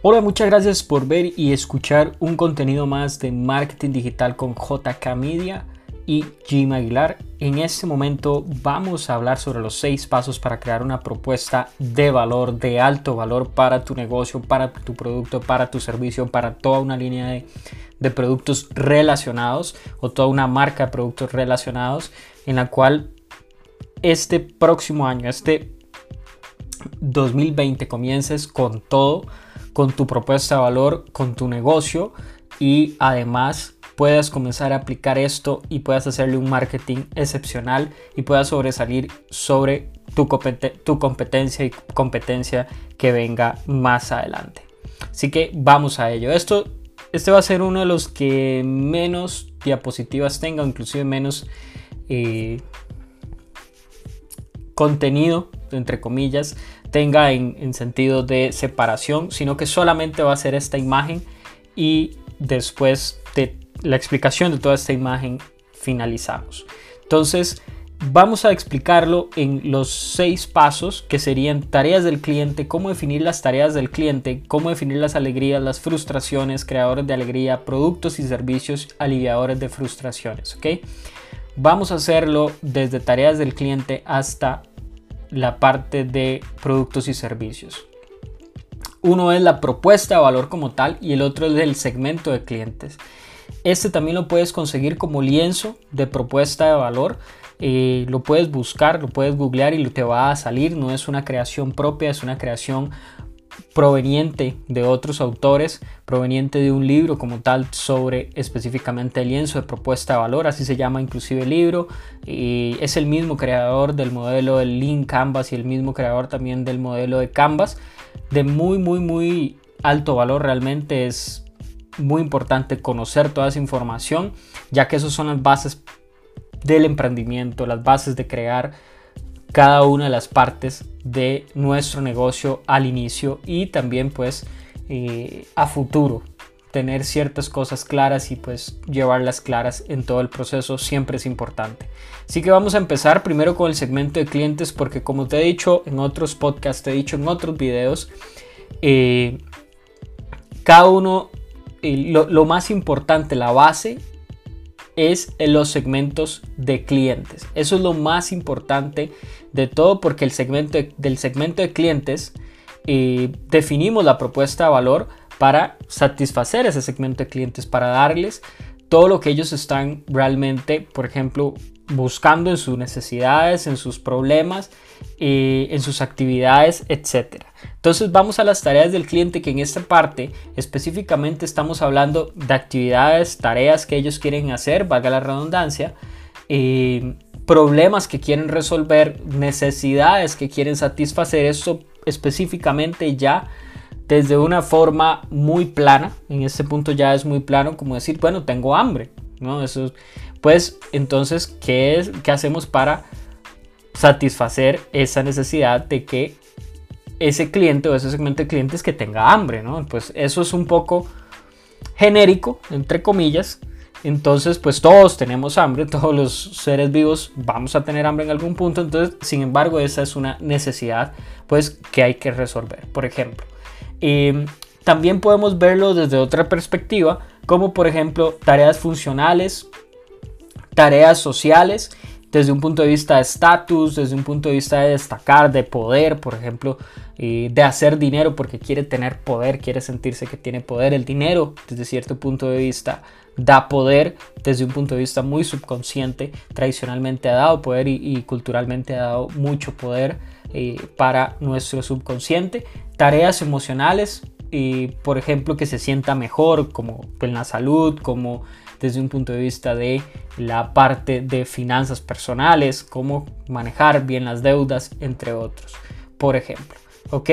Hola, muchas gracias por ver y escuchar un contenido más de marketing digital con JK Media y Jim Aguilar. En este momento vamos a hablar sobre los seis pasos para crear una propuesta de valor, de alto valor para tu negocio, para tu producto, para tu servicio, para toda una línea de, de productos relacionados o toda una marca de productos relacionados en la cual este próximo año, este 2020 comiences con todo, con tu propuesta de valor, con tu negocio y además puedas comenzar a aplicar esto y puedas hacerle un marketing excepcional y puedas sobresalir sobre tu, competencia y competencia que venga más adelante. Así que vamos a ello. Esto, este va a ser uno de los que menos diapositivas tenga, inclusive menos eh, contenido, entre comillas, tenga en, sentido de separación, sino que solamente va a ser esta imagen y después de la explicación de toda esta imagen finalizamos. Entonces, vamos a explicarlo en los seis pasos que serían tareas del cliente, cómo definir las tareas del cliente, cómo definir las alegrías, las frustraciones, creadores de alegría, productos y servicios aliviadores de frustraciones. ¿ok? Vamos a hacerlo desde tareas del cliente hasta la parte de productos y servicios. Uno es la propuesta de valor como tal y el otro es el segmento de clientes. Este también lo puedes conseguir como lienzo de propuesta de valor. Eh, lo puedes buscar, lo puedes googlear y te va a salir. No es una creación propia, es una creación proveniente de otros autores, proveniente de un libro como tal sobre específicamente el lienzo de propuesta de valor, así se llama inclusive el libro, y es el mismo creador del modelo del Lean Canvas y el mismo creador también del modelo de Canvas, de muy muy muy alto valor, realmente es muy importante conocer toda esa información, ya que esas son las bases del emprendimiento, las bases de crear cada una de las partes de nuestro negocio al inicio y también pues eh, a futuro tener ciertas cosas claras y pues llevarlas claras en todo el proceso siempre es importante. Así que vamos a empezar primero con el segmento de clientes porque como te he dicho en otros podcasts, te he dicho en otros videos, eh, cada uno, eh, lo más importante, la base es en los segmentos de clientes. Eso es lo más importante de todo porque el segmento del segmento de clientes eh, definimos la propuesta de valor para satisfacer ese segmento de clientes, para darles todo lo que ellos están realmente, por ejemplo, buscando en sus necesidades, en sus problemas, eh, en sus actividades, etc. Entonces vamos a las tareas del cliente que en esta parte específicamente estamos hablando de actividades, tareas que ellos quieren hacer, valga la redundancia, eh, problemas que quieren resolver, necesidades que quieren satisfacer, eso específicamente ya desde una forma muy plana, en este punto ya es muy plano como decir, bueno, tengo hambre, ¿no? Eso pues entonces, ¿qué, es, ¿qué hacemos para satisfacer esa necesidad de que ese cliente o ese segmento de clientes que tenga hambre, ¿no? Pues eso es un poco genérico, entre comillas. Entonces, pues todos tenemos hambre, todos los seres vivos vamos a tener hambre en algún punto. Entonces, sin embargo, esa es una necesidad, pues, que hay que resolver. Por ejemplo, eh, también podemos verlo desde otra perspectiva, como por ejemplo tareas funcionales, tareas sociales desde un punto de vista de estatus, desde un punto de vista de destacar, de poder, por ejemplo, de hacer dinero porque quiere tener poder, quiere sentirse que tiene poder. El dinero, desde cierto punto de vista, da poder, desde un punto de vista muy subconsciente, tradicionalmente ha dado poder y, culturalmente ha dado mucho poder eh, para nuestro subconsciente. Tareas emocionales, por ejemplo, que se sienta mejor, como en la salud, como desde un punto de vista de la parte de finanzas personales, cómo manejar bien las deudas, entre otros, por ejemplo. ¿Ok?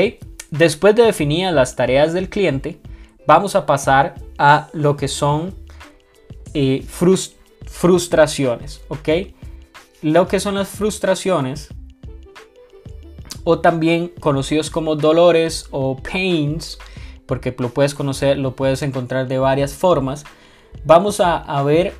Después de definir las tareas del cliente, vamos a pasar a lo que son eh, frustraciones. ¿Ok? Lo que son las frustraciones o también conocidos como dolores o pains, porque lo puedes conocer, lo puedes encontrar de varias formas vamos a, ver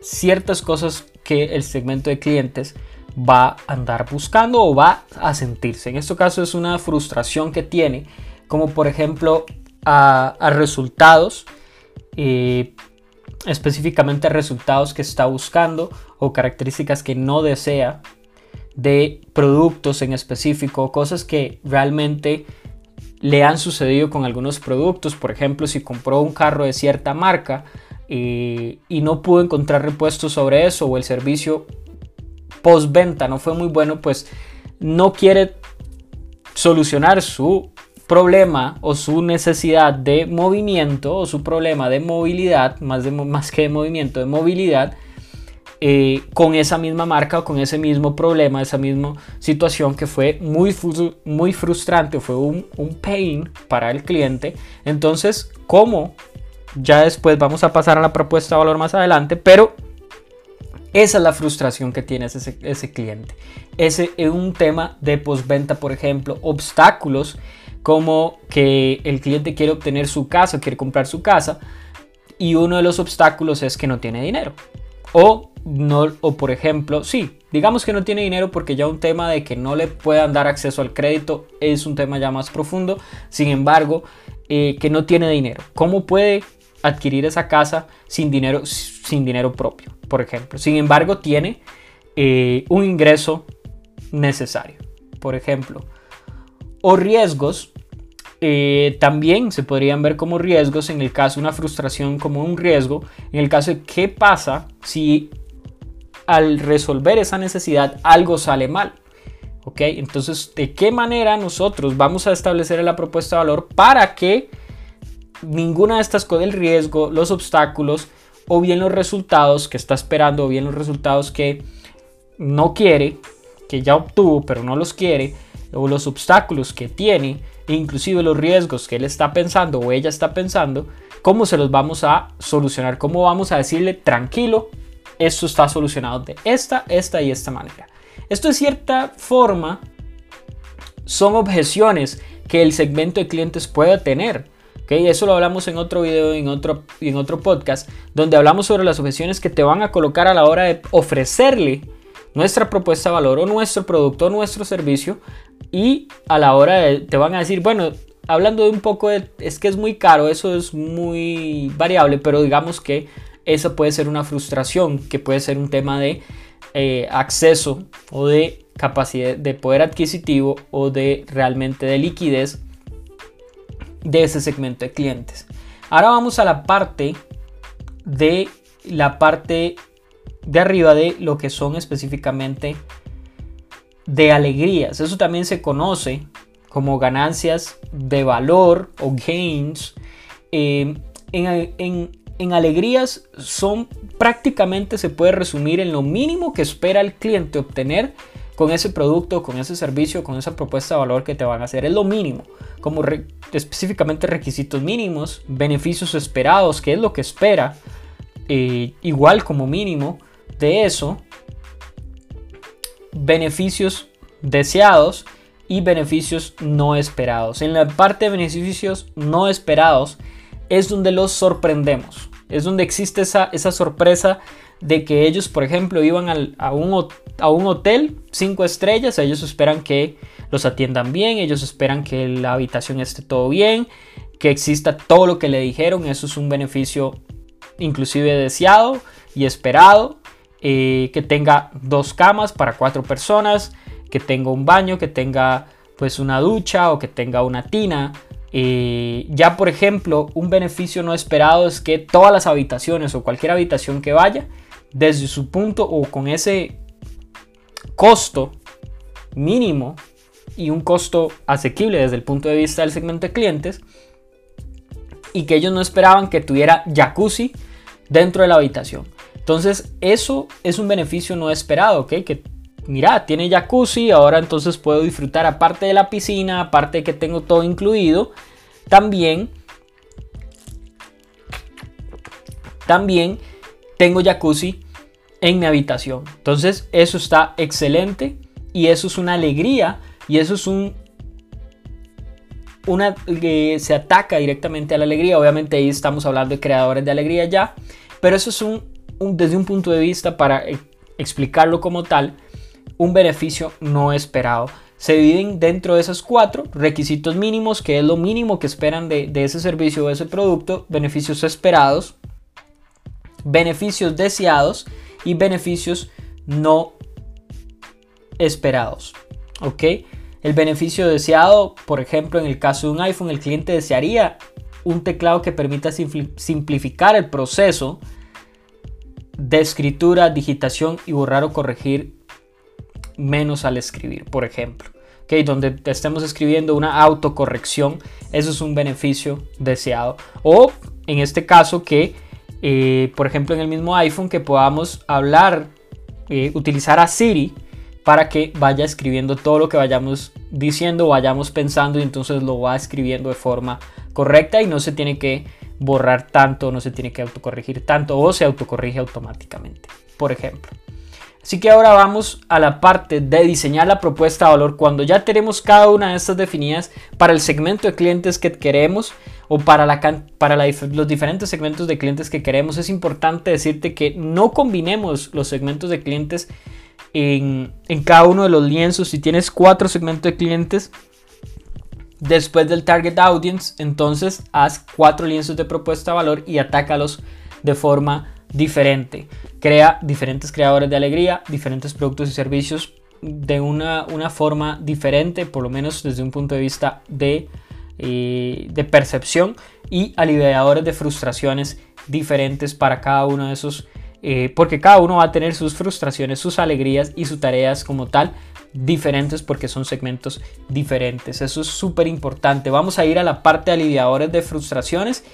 ciertas cosas que el segmento de clientes va a andar buscando o va a sentirse. En este caso es una frustración que tiene como por ejemplo a, resultados, eh, específicamente a resultados que está buscando o características que no desea de productos en específico, cosas que realmente le han sucedido con algunos productos. Por ejemplo, si compró un carro de cierta marca eh, y no pudo encontrar repuestos sobre eso o el servicio postventa no fue muy bueno, pues no quiere solucionar su problema o su necesidad de movimiento o su problema de movilidad, más, de, más que de movimiento, de movilidad, eh, con esa misma marca o con ese mismo problema, esa misma situación que fue muy, muy frustrante, fue un, un pain para el cliente. Entonces, ¿cómo? Ya después vamos a pasar a la propuesta de valor más adelante, pero esa es la frustración que tiene ese, ese cliente. Ese es un tema de postventa, por ejemplo, obstáculos como que el cliente quiere obtener su casa, quiere comprar su casa y uno de los obstáculos es que no tiene dinero. O, no, o por ejemplo, sí, digamos que no tiene dinero porque ya un tema de que no le puedan dar acceso al crédito es un tema ya más profundo. Sin embargo, eh, que no tiene dinero. ¿Cómo puede adquirir esa casa sin dinero, sin dinero propio, por ejemplo? Sin embargo, tiene eh, un ingreso necesario, por ejemplo. O riesgos eh, también se podrían ver como riesgos en el caso una frustración como un riesgo, en el caso de qué pasa si al resolver esa necesidad algo sale mal. ¿Ok? Entonces, ¿de qué manera nosotros vamos a establecer la propuesta de valor para que ninguna de estas cosas, el riesgo, los obstáculos o bien los resultados que está esperando o bien los resultados que no quiere, que ya obtuvo pero no los quiere, o los obstáculos que tiene, inclusive los riesgos que él está pensando o ella está pensando, cómo se los vamos a solucionar, cómo vamos a decirle tranquilo, esto está solucionado de esta, esta y esta manera. Esto de cierta forma son objeciones que el segmento de clientes puede tener. ¿okay? Eso lo hablamos en otro video en otro, en otro podcast, donde hablamos sobre las objeciones que te van a colocar a la hora de ofrecerle nuestra propuesta de valor o nuestro producto o nuestro servicio y a la hora de, te van a decir, bueno, hablando de un poco de, es que es muy caro, eso es muy variable, pero digamos que eso puede ser una frustración, que puede ser un tema de eh, acceso o de capacidad de poder adquisitivo o de realmente de liquidez de ese segmento de clientes. Ahora vamos a la parte de la parte de arriba de lo que son específicamente de alegrías. Eso también se conoce como ganancias de valor o gains. Eh, en, alegrías son prácticamente se puede resumir en lo mínimo que espera el cliente obtener con ese producto, con ese servicio, con esa propuesta de valor que te van a hacer. Es lo mínimo, como específicamente requisitos mínimos, beneficios esperados, que es lo que espera, eh, igual como mínimo de eso, beneficios deseados y beneficios no esperados. En la parte de beneficios no esperados es donde los sorprendemos. Es donde existe esa, esa sorpresa de que ellos, por ejemplo, iban a, un, a un hotel cinco estrellas, ellos esperan que los atiendan bien, ellos esperan que la habitación esté todo bien, que exista todo lo que le dijeron, eso es un beneficio inclusive deseado y esperado. Eh, que tenga dos camas para cuatro personas, que tenga un baño, que tenga pues una ducha o que tenga una tina. Ya por ejemplo, un beneficio no esperado es que todas las habitaciones o cualquier habitación que vaya, desde su punto o con ese costo mínimo y un costo asequible desde el punto de vista del segmento de clientes, y que ellos no esperaban que tuviera jacuzzi dentro de la habitación. Entonces, eso es un beneficio no esperado, ¿ok? Que mira, tiene jacuzzi, ahora entonces puedo disfrutar aparte de la piscina, aparte de que tengo todo incluido, también también tengo jacuzzi en mi habitación. Entonces, eso está excelente y eso es una alegría y eso es un una que se ataca directamente a la alegría. Obviamente ahí estamos hablando de creadores de alegría ya, pero eso es un desde un punto de vista para eh, explicarlo como tal, un beneficio no esperado. Se dividen dentro de esos cuatro requisitos mínimos, que es lo mínimo que esperan de, de ese servicio o ese producto, beneficios esperados, beneficios deseados y beneficios no esperados. ¿Ok? El beneficio deseado, por ejemplo, en el caso de un iPhone, el cliente desearía un teclado que permita simplificar el proceso de escritura, digitación y borrar o corregir menos al escribir, por ejemplo. ¿Okay? Donde estemos escribiendo una autocorrección, eso es un beneficio deseado. O en este caso que, eh, por ejemplo, en el mismo iPhone, que podamos hablar, eh, utilizar a Siri para que vaya escribiendo todo lo que vayamos diciendo, vayamos pensando y entonces lo va escribiendo de forma correcta y no se tiene que borrar tanto, no se tiene que autocorregir tanto o se autocorrige automáticamente, por ejemplo. Así que ahora vamos a la parte de diseñar la propuesta de valor cuando ya tenemos cada una de estas definidas para el segmento de clientes que queremos o para, los diferentes segmentos de clientes que queremos. Es importante decirte que no combinemos los segmentos de clientes en, cada uno de los lienzos. Si tienes cuatro segmentos de clientes, después del target audience, entonces haz cuatro lienzos de propuesta de valor y atácalos de forma diferente. Crea diferentes creadores de alegría, diferentes productos y servicios de una, una forma diferente, por lo menos desde un punto de vista de, eh, de percepción y aliviadores de frustraciones diferentes para cada uno de esos eh, porque cada uno va a tener sus frustraciones, sus alegrías y sus tareas como tal diferentes porque son segmentos diferentes. Eso es súper importante. Vamos a ir a la parte de aliviadores de frustraciones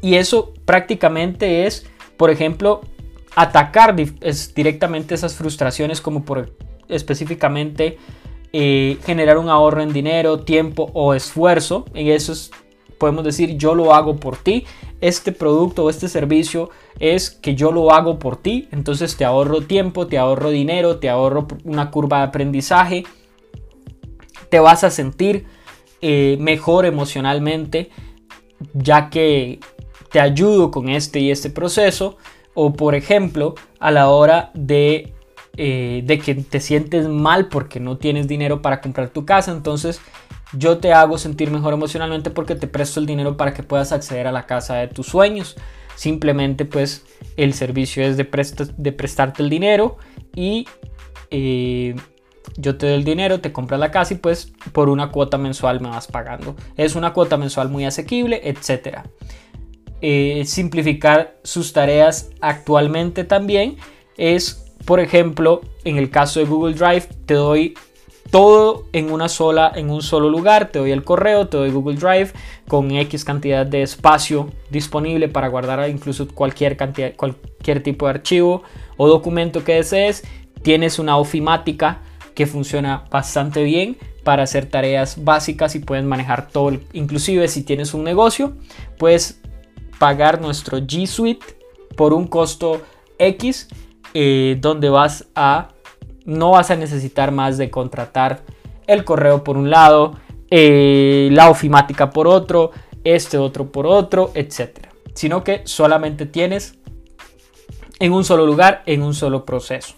y eso prácticamente es, por ejemplo, atacar directamente esas frustraciones como por específicamente eh, generar un ahorro en dinero, tiempo o esfuerzo. En eso podemos decir yo lo hago por ti este producto o este servicio es que yo lo hago por ti, entonces te ahorro tiempo, te ahorro dinero, te ahorro una curva de aprendizaje, te vas a sentir eh, mejor emocionalmente ya que te ayudo con este y este proceso o por ejemplo a la hora de, eh, de que te sientes mal porque no tienes dinero para comprar tu casa entonces yo te hago sentir mejor emocionalmente porque te presto el dinero para que puedas acceder a la casa de tus sueños. Simplemente pues el servicio es de, de prestarte el dinero y eh, yo te doy el dinero, te compras la casa y pues por una cuota mensual me vas pagando. Es una cuota mensual muy asequible, etc. Eh, simplificar sus tareas actualmente también es, por ejemplo, en el caso de Google Drive, te doy todo en una sola, en un solo lugar. Te doy el correo, te doy Google Drive con X cantidad de espacio disponible para guardar incluso cualquier cantidad, cualquier tipo de archivo o documento que desees. Tienes una ofimática que funciona bastante bien para hacer tareas básicas y puedes manejar todo. Inclusive si tienes un negocio, puedes pagar nuestro G Suite por un costo X eh, donde vas a no vas a necesitar más de contratar el correo por un lado, eh, la ofimática por otro, este otro por otro, etc. Sino que solamente tienes en un solo lugar, en un solo proceso.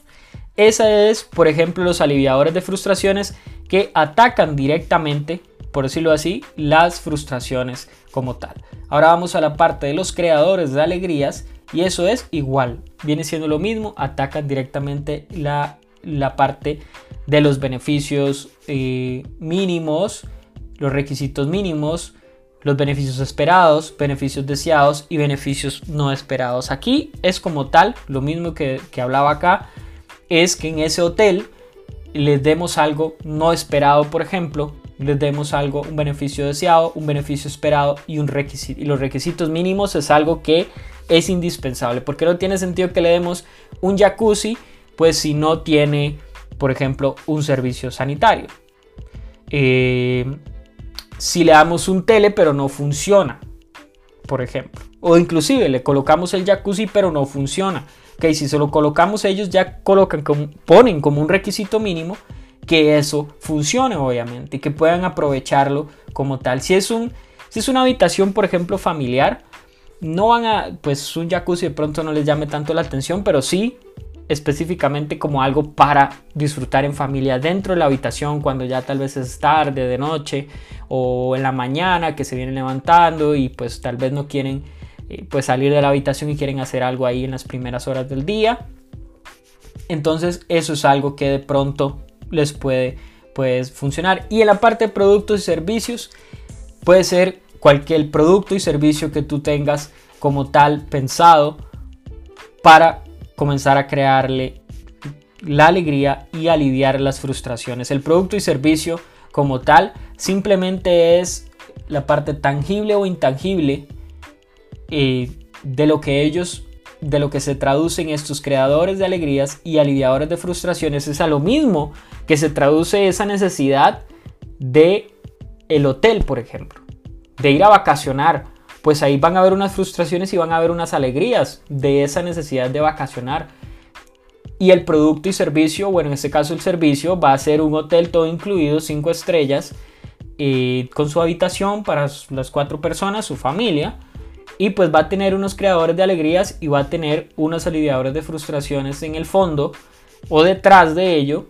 Esa es, por ejemplo, los aliviadores de frustraciones que atacan directamente, por decirlo así, las frustraciones como tal. Ahora vamos a la parte de los creadores de alegrías y eso es igual, viene siendo lo mismo, atacan directamente la la parte de los beneficios eh, mínimos, los requisitos mínimos, los beneficios esperados, beneficios deseados y beneficios no esperados. Aquí es como tal, lo mismo que, que hablaba acá, es que en ese hotel les demos algo no esperado, por ejemplo, les demos algo, un beneficio deseado, un beneficio esperado y un requisito. Y los requisitos mínimos es algo que es indispensable, porque no tiene sentido que le demos un jacuzzi pues si no tiene, por ejemplo, un servicio sanitario. Eh, si le damos un tele pero no funciona, por ejemplo. O inclusive le colocamos el jacuzzi pero no funciona. Que si se lo colocamos ellos ya colocan ponen como un requisito mínimo que eso funcione obviamente y que puedan aprovecharlo como tal. Si es, un, si es una habitación por ejemplo familiar, no van a, pues un jacuzzi de pronto no les llame tanto la atención, pero sí específicamente como algo para disfrutar en familia dentro de la habitación cuando ya tal vez es tarde, de noche o en la mañana que se vienen levantando y pues tal vez no quieren eh, pues salir de la habitación y quieren hacer algo ahí en las primeras horas del día. Entonces eso es algo que de pronto les puede pues, funcionar. Y en la parte de productos y servicios puede ser cualquier producto y servicio que tú tengas como tal pensado para comenzar a crearle la alegría y aliviar las frustraciones. El producto y servicio como tal simplemente es la parte tangible o intangible eh, de lo que ellos, de lo que se traducen estos creadores de alegrías y aliviadores de frustraciones. Es a lo mismo que se traduce esa necesidad de el hotel, por ejemplo, de ir a vacacionar pues ahí van a haber unas frustraciones y van a haber unas alegrías de esa necesidad de vacacionar. Y el producto y servicio, bueno, en este caso el servicio va a ser un hotel todo incluido, cinco estrellas, eh, con su habitación para las cuatro personas, su familia. Y pues va a tener unos creadores de alegrías y va a tener unos aliviadores de frustraciones en el fondo o detrás de ello.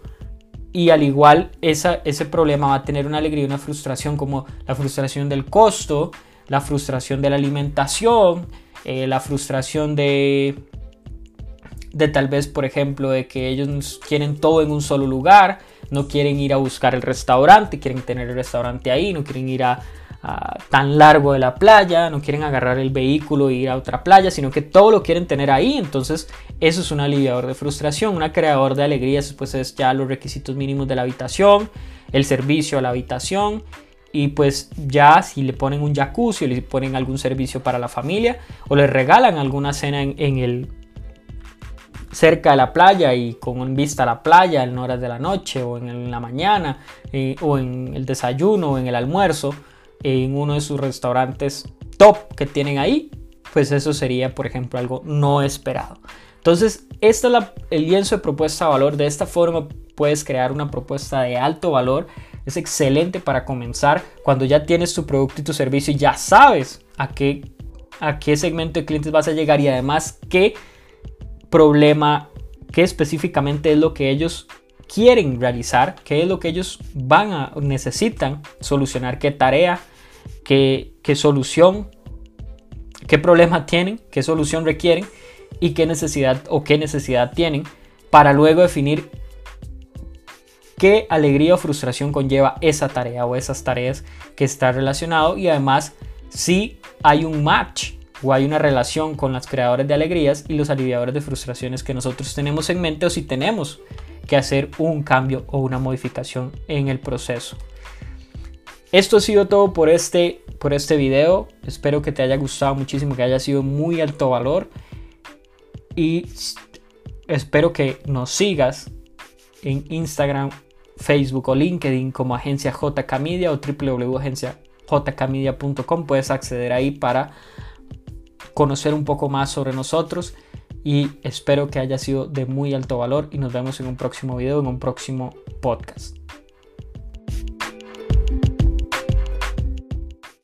Y al igual esa, ese problema va a tener una alegría y una frustración como la frustración del costo, la frustración de la alimentación, eh, la frustración de, de tal vez, por ejemplo, de que ellos quieren todo en un solo lugar, no quieren ir a buscar el restaurante, quieren tener el restaurante ahí, no quieren ir a, tan largo de la playa, no quieren agarrar el vehículo e ir a otra playa, sino que todo lo quieren tener ahí. Entonces, eso es un aliviador de frustración, un creador de alegrías, pues es ya los requisitos mínimos de la habitación, el servicio a la habitación y pues ya si le ponen un jacuzzi o le ponen algún servicio para la familia o le regalan alguna cena en, el cerca de la playa y con vista a la playa en horas de la noche o en, la mañana eh, o en el desayuno o en el almuerzo en uno de sus restaurantes top que tienen ahí pues eso sería por ejemplo algo no esperado. Entonces este es el lienzo de propuesta de valor. De esta forma puedes crear una propuesta de alto valor. Es excelente para comenzar cuando ya tienes tu producto y tu servicio y ya sabes a qué, a qué segmento de clientes vas a llegar y además qué problema, qué específicamente es lo que ellos quieren realizar, qué es lo que ellos van a necesitan solucionar, qué tarea, qué, qué solución, qué problema tienen, qué solución requieren y qué necesidad o qué necesidad tienen para luego definir qué alegría o frustración conlleva esa tarea o esas tareas que está relacionado. Y además si hay un match o hay una relación con las creadores de alegrías y los aliviadores de frustraciones que nosotros tenemos en mente o si tenemos que hacer un cambio o una modificación en el proceso. Esto ha sido todo por este, por este video. Espero que te haya gustado muchísimo, que haya sido muy alto valor. Y espero que nos sigas en Instagram Facebook o LinkedIn como agencia JK Media o www.agenciajkmedia.com. Puedes acceder ahí para conocer un poco más sobre nosotros y espero que haya sido de muy alto valor y nos vemos en un próximo video, en un próximo podcast.